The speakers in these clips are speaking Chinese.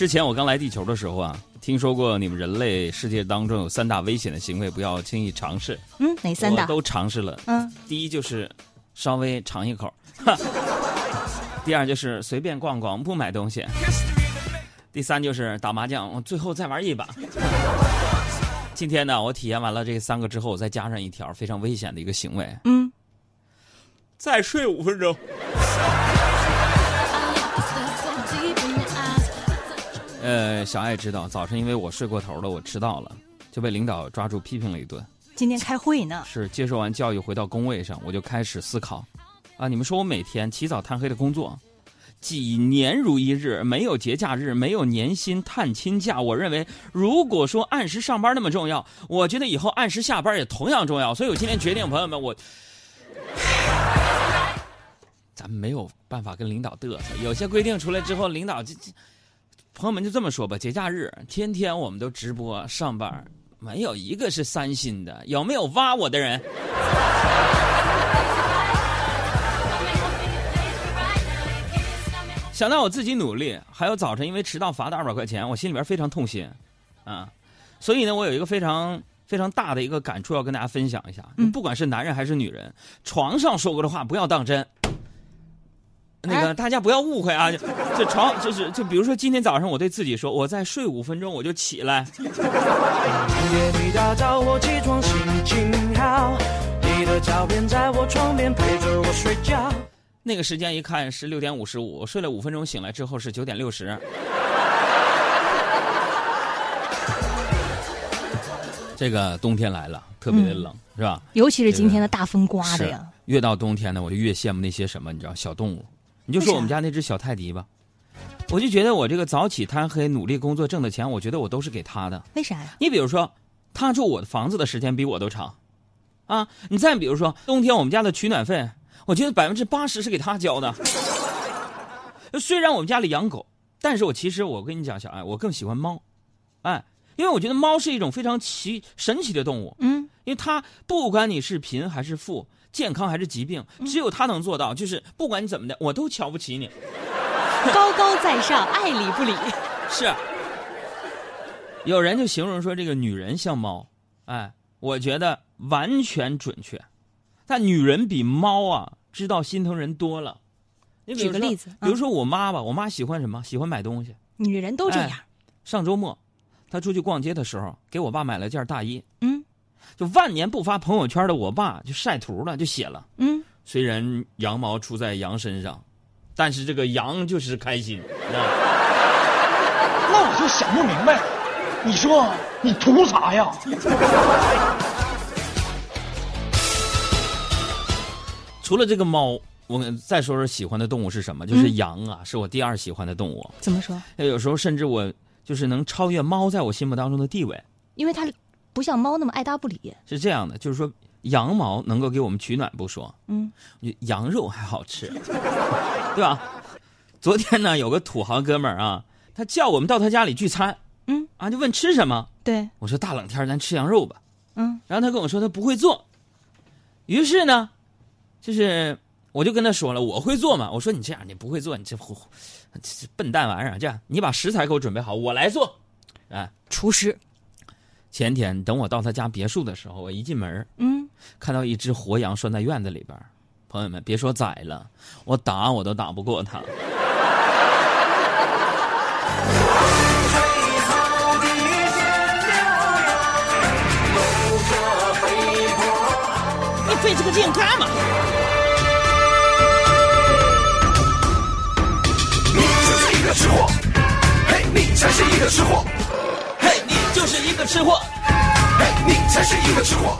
之前我刚来地球的时候啊，听说过你们人类世界当中有三大危险的行为，不要轻易尝试。嗯，哪三大？我都尝试了。嗯，第一就是稍微尝一口，第二就是随便逛逛不买东西，第三就是打麻将，最后再玩一把。今天呢，我体验完了这三个之后，我再加上一条非常危险的一个行为，嗯，再睡五分钟。呃，小爱知道，早晨因为我睡过头了，我迟到了，就被领导抓住批评了一顿。今天开会呢，是接受完教育回到工位上，我就开始思考，啊，你们说我每天起早贪黑的工作，几年如一日，没有节假日，没有年薪、探亲假。我认为，如果说按时上班那么重要，我觉得以后按时下班也同样重要。所以我今天决定，朋友们，我咱们没有办法跟领导嘚瑟。有些规定出来之后，领导就就朋友们就这么说吧，节假日天天我们都直播上班。没有一个是三心的，有没有挖我的人？想到我自己努力，还有早晨因为迟到罚的二百块钱，我心里边非常痛心，啊，所以呢，我有一个非常非常大的一个感触要跟大家分享一下。不管是男人还是女人，床上说过的话不要当真。那个大家不要误会啊，这床就是就比如说今天早上我对自己说，我再睡五分钟我就起来。夜里大早我起床心情好，你的照片在我床边陪着我睡觉。那个时间一看是六点五十五，睡了五分钟醒来之后是九点六十。这个冬天来了，特别的冷，是吧？尤其是今天的大风刮的呀。越到冬天呢，我就越羡慕那些什么，你知道，小动物。你就说我们家那只小泰迪吧，我就觉得我这个早起贪黑努力工作挣的钱，我觉得我都是给他的。为啥呀？你比如说，他住我的房子的时间比我都长，啊，你再比如说冬天我们家的取暖费，我觉得百分之八十是给他交的。虽然我们家里养狗，但是我其实我跟你讲，小爱，我更喜欢猫，哎，因为我觉得猫是一种非常奇神奇的动物，嗯，因为他不管你是贫还是富。健康还是疾病，只有他能做到。就是不管你怎么的，我都瞧不起你。高高在上，爱理不理。是。有人就形容说这个女人像猫，哎，我觉得完全准确。但女人比猫啊知道心疼人多了。你举个例子，比如说我妈吧，我妈喜欢什么？喜欢买东西。女人都这样。上周末，她出去逛街的时候，给我爸买了件大衣。嗯。就万年不发朋友圈的我爸就晒图了，就写了：“嗯，虽然羊毛出在羊身上，但是这个羊就是开心。” 那我就想不明白，你说你图啥呀？除了这个猫，我再说说喜欢的动物是什么？就是羊啊，是我第二喜欢的动物。怎么说？有时候甚至我就是能超越猫在我心目当中的地位，因为它。不像猫那么爱搭不理，是这样的，就是说羊毛能够给我们取暖不说，嗯，羊肉还好吃，对吧？昨天呢，有个土豪哥们儿啊，他叫我们到他家里聚餐，嗯，啊，就问吃什么，对，我说大冷天咱吃羊肉吧，嗯，然后他跟我说他不会做，于是呢，就是我就跟他说了我会做嘛，我说你这样你不会做，你这这笨蛋玩意儿，这样你把食材给我准备好，我来做，啊，厨师。前天等我到他家别墅的时候，我一进门，嗯，看到一只活羊拴在院子里边。朋友们，别说宰了，我打我都打不过他。你费这个劲干嘛？你就是一个吃货，嘿，你才是一个吃货。吃货，你才是一个吃货。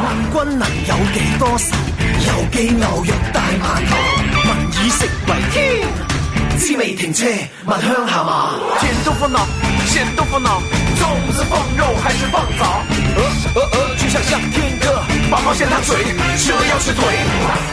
问君能有几多愁？有记牛肉大馒头，民以食为天，滋味停车闻香下马。甜豆腐脑，咸豆腐脑，粽子放肉还是放枣？鹅鹅鹅，就像向天歌，八宝咸汤水，吃了要吃腿。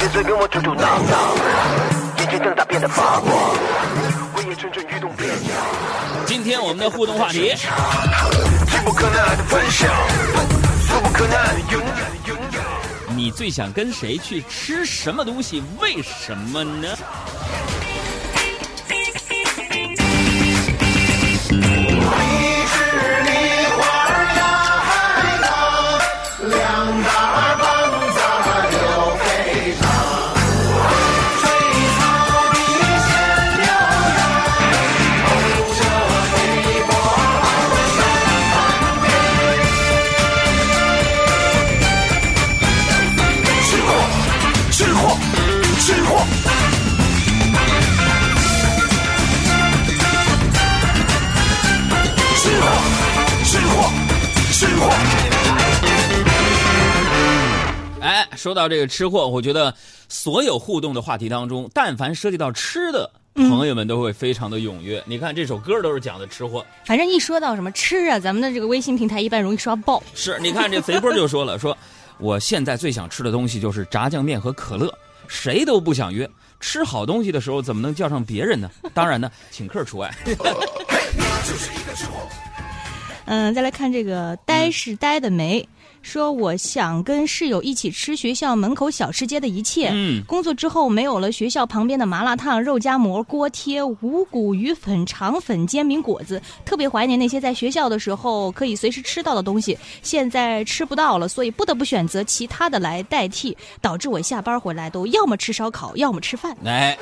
别再跟我嘟嘟囔囔，眼睛瞪大变得发光，胃也蠢蠢欲动变样。今天我们的互动话题，你最想跟谁去吃什么东西？为什么呢？说到这个吃货，我觉得所有互动的话题当中，但凡涉及到吃的，朋友们都会非常的踊跃。你看这首歌都是讲的吃货，反正一说到什么吃啊，咱们的这个微信平台一般容易刷爆。是，你看这贼波就说了，说我现在最想吃的东西就是炸酱面和可乐，谁都不想约。吃好东西的时候怎么能叫上别人呢？当然呢，请客除外。嗯，再来看这个呆是呆的梅，说我想跟室友一起吃学校门口小吃街的一切。嗯工作之后没有了学校旁边的麻辣烫、肉夹馍、锅贴、五谷鱼粉、肠粉、煎饼果子，特别怀念那些在学校的时候可以随时吃到的东西。现在吃不到了，所以不得不选择其他的来代替，导致我下班回来都要么吃烧烤，要么吃饭。哎，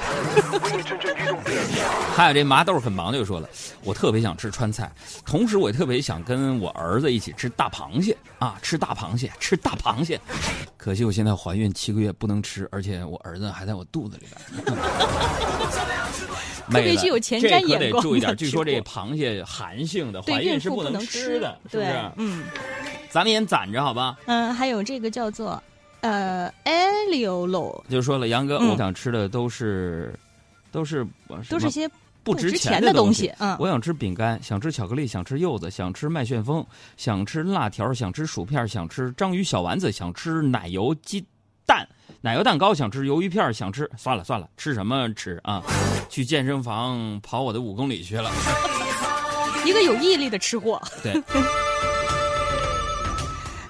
还有这麻豆很忙就说了，我特别想吃川菜，同时我也特别想跟我儿子一起吃大螃蟹啊，吃大螃蟹，吃大螃蟹。可惜我现在怀孕七个月不能吃，而且我儿子还在我肚子里边。特别具有前瞻眼光得注意点。据说这螃蟹寒性的，对，怀孕是不能吃的，是不对是？，嗯。咱们也攒着好吧？嗯，还有这个叫做呃 Eliolo，就说了，杨哥，嗯我想吃的都是，都是都是些不值值钱的东西。嗯，我想吃饼干，想吃巧克力，想吃柚子，想吃麦旋风，想吃辣条，想吃薯片，想吃章鱼小丸子，想吃奶油鸡蛋、奶油蛋糕，想吃鱿鱼片，想吃算了算了，吃什么吃啊？去健身房跑我的五公里去了。一个有毅力的吃货。对，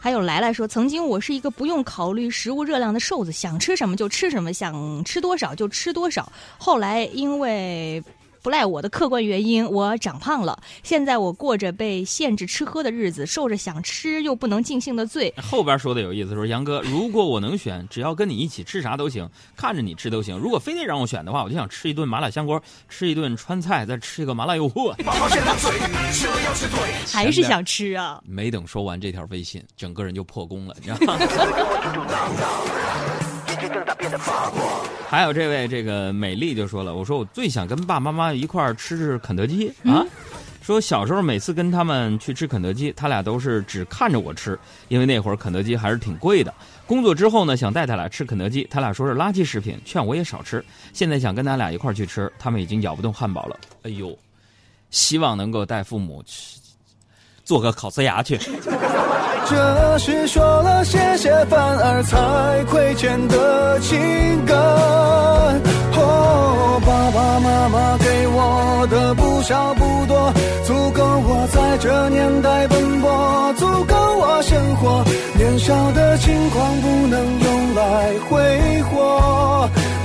还有来来说，曾经我是一个不用考虑食物热量的瘦子，想吃什么就吃什么，想吃多少就吃多少。后来因为不赖我的客观原因，我长胖了。现在我过着被限制吃喝的日子，受着想吃又不能尽兴的罪。后边说的有意思，说杨哥，如果我能选，只要跟你一起吃啥都行，看着你吃都行。如果非得让我选的话，我就想吃一顿麻辣香锅，吃一顿川菜，再吃一个麻辣诱惑。还是想吃啊！没等说完这条微信，整个人就破功了，你知道吗？还有这位这个美丽就说了，我说我最想跟爸爸妈妈一块儿吃吃肯德基啊。说小时候每次跟他们去吃肯德基，他俩都是只看着我吃，因为那会儿肯德基还是挺贵的。工作之后呢，想带他俩吃肯德基，他俩说是垃圾食品，劝我也少吃。现在想跟他俩一块儿去吃，他们已经咬不动汉堡了。哎呦，希望能够带父母去做个烤瓷牙去。这是说了谢谢反而才亏欠的情感。哦，爸爸妈妈给我的不少不多，足够我在这年代奔波，足够我生活。年少的轻狂不能用来挥霍，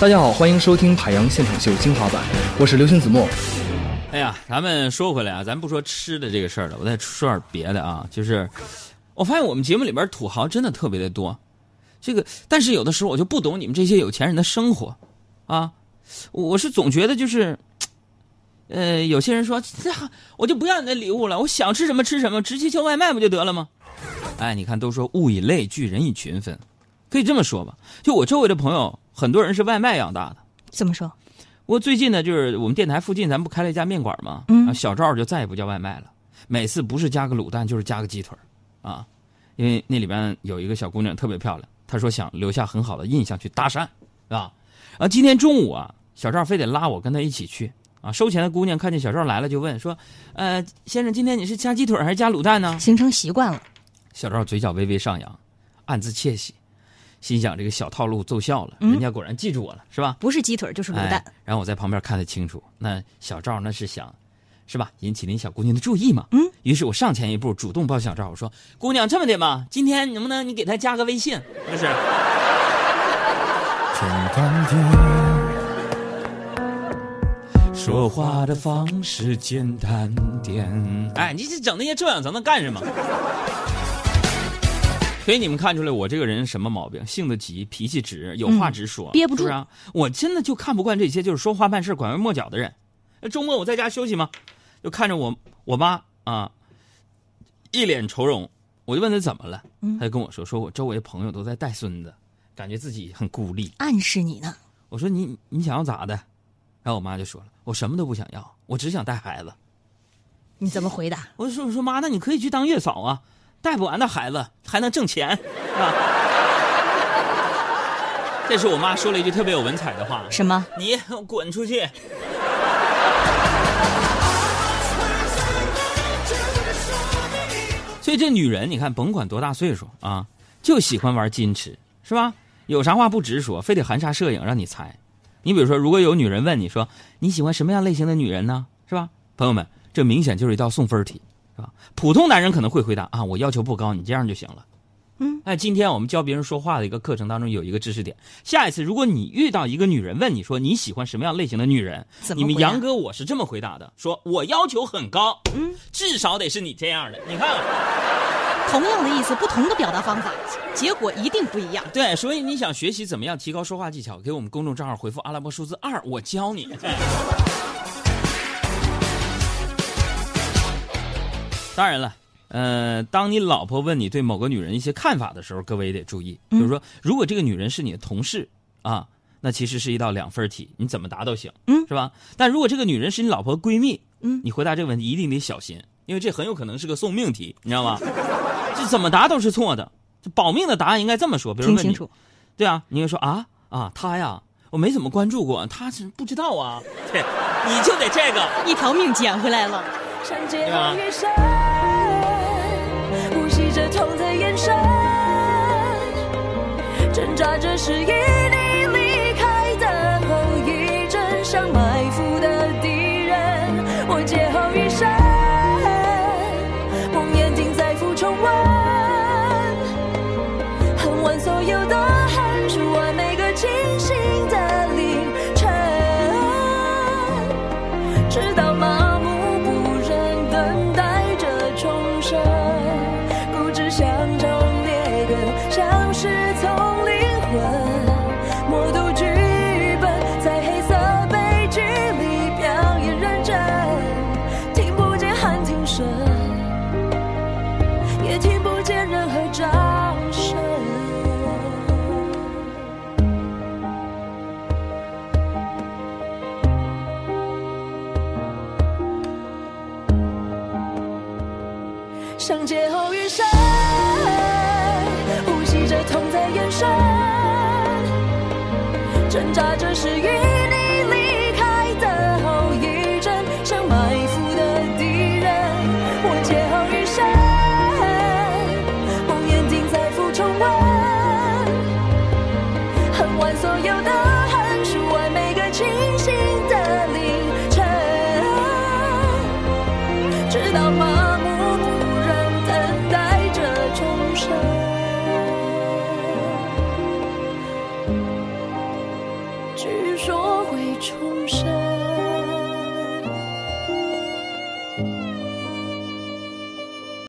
大家好，欢迎收听海洋现场秀精华版，我是刘星子墨。哎呀，咱们说回来啊，咱不说吃的这个事儿了，我再说点别的啊，就是我发现我们节目里边土豪真的特别的多，这个但是有的时候我就不懂你们这些有钱人的生活，啊，我是总觉得就是，呃，有些人说这我就不要你的礼物了，我想吃什么吃什么，直接叫外卖不就得了吗？哎，你看都说物以类聚，人以群分，可以这么说吧？就我周围的朋友，很多人是外卖养大的。怎么说？我最近呢，就是我们电台附近，咱不开了一家面馆吗？嗯啊小赵就再也不叫外卖了，每次不是加个卤蛋，就是加个鸡腿儿啊，因为那里边有一个小姑娘特别漂亮，她说想留下很好的印象去搭讪，是吧？啊，今天中午啊，小赵非得拉我跟他一起去啊，收钱的姑娘看见小赵来了就问说，呃，先生，今天你是加鸡腿还是加卤蛋呢？形成习惯了。小赵嘴角微微上扬，暗自窃喜，心想这个小套路奏效了，人家果然记住我了，是吧？不是鸡腿就是卤蛋。哎。然后我在旁边看得清楚，那小赵那是想，是吧？引起那小姑娘的注意嘛。嗯。于是我上前一步，主动抱小赵，我说：“姑娘，这么的吧，今天能不能你给他加个微信？”不是。简单点，说话的方式简单点。哎，你这整那些这样，咱能干什么？所以你们看出来我这个人什么毛病？性子急，脾气直，有话直说，憋不住啊！我真的就看不惯这些就是说话办事拐弯抹角的人。周末我在家休息嘛，就看着我我妈啊，一脸愁容，我就问她怎么了，她就跟我说，说我周围朋友都在带孙子。感觉自己很孤立，暗示你呢。我说你你想要咋的？然后我妈就说了，我什么都不想要，我只想带孩子。你怎么回答？我说我说妈，那你可以去当月嫂啊，带不完的孩子还能挣钱，是吧？这是我妈说了一句特别有文采的话。什么？你滚出去！所以这女人，你看，甭管多大岁数啊，就喜欢玩矜持。是吧？有啥话不直说，非得含沙射影让你猜。你比如说，如果有女人问你说你喜欢什么样类型的女人呢？是吧？朋友们，这明显就是一道送分题，是吧？普通男人可能会回答啊，我要求不高，你这样就行了。嗯。哎，今天我们教别人说话的一个课程当中有一个知识点，下一次如果你遇到一个女人问你说你喜欢什么样类型的女人，你们杨哥我是这么回答的，说我要求很高，嗯，至少得是你这样的。你看。同样的意思，不同的表达方法，结果一定不一样。对，所以你想学习怎么样提高说话技巧，给我们公众账号回复阿拉伯数字二，我教你。当然了，呃，当你老婆问你对某个女人一些看法的时候，各位也得注意，比如说，如果这个女人是你的同事啊，那其实是一道两分题，你怎么答都行，嗯，是吧？但如果这个女人是你老婆闺蜜，嗯，你回答这个问题一定得小心，因为这很有可能是个送命题，你知道吗？这怎么答都是错的，这保命的答案应该这么说。比如问你，对啊，你会说啊啊，她呀，我没怎么关注过，他是不知道啊。对，你就得这个一条命捡回来了。想借问一声？呼吸着痛的眼神，挣扎着是一。像劫后余生，呼吸着痛在延伸，挣扎着是。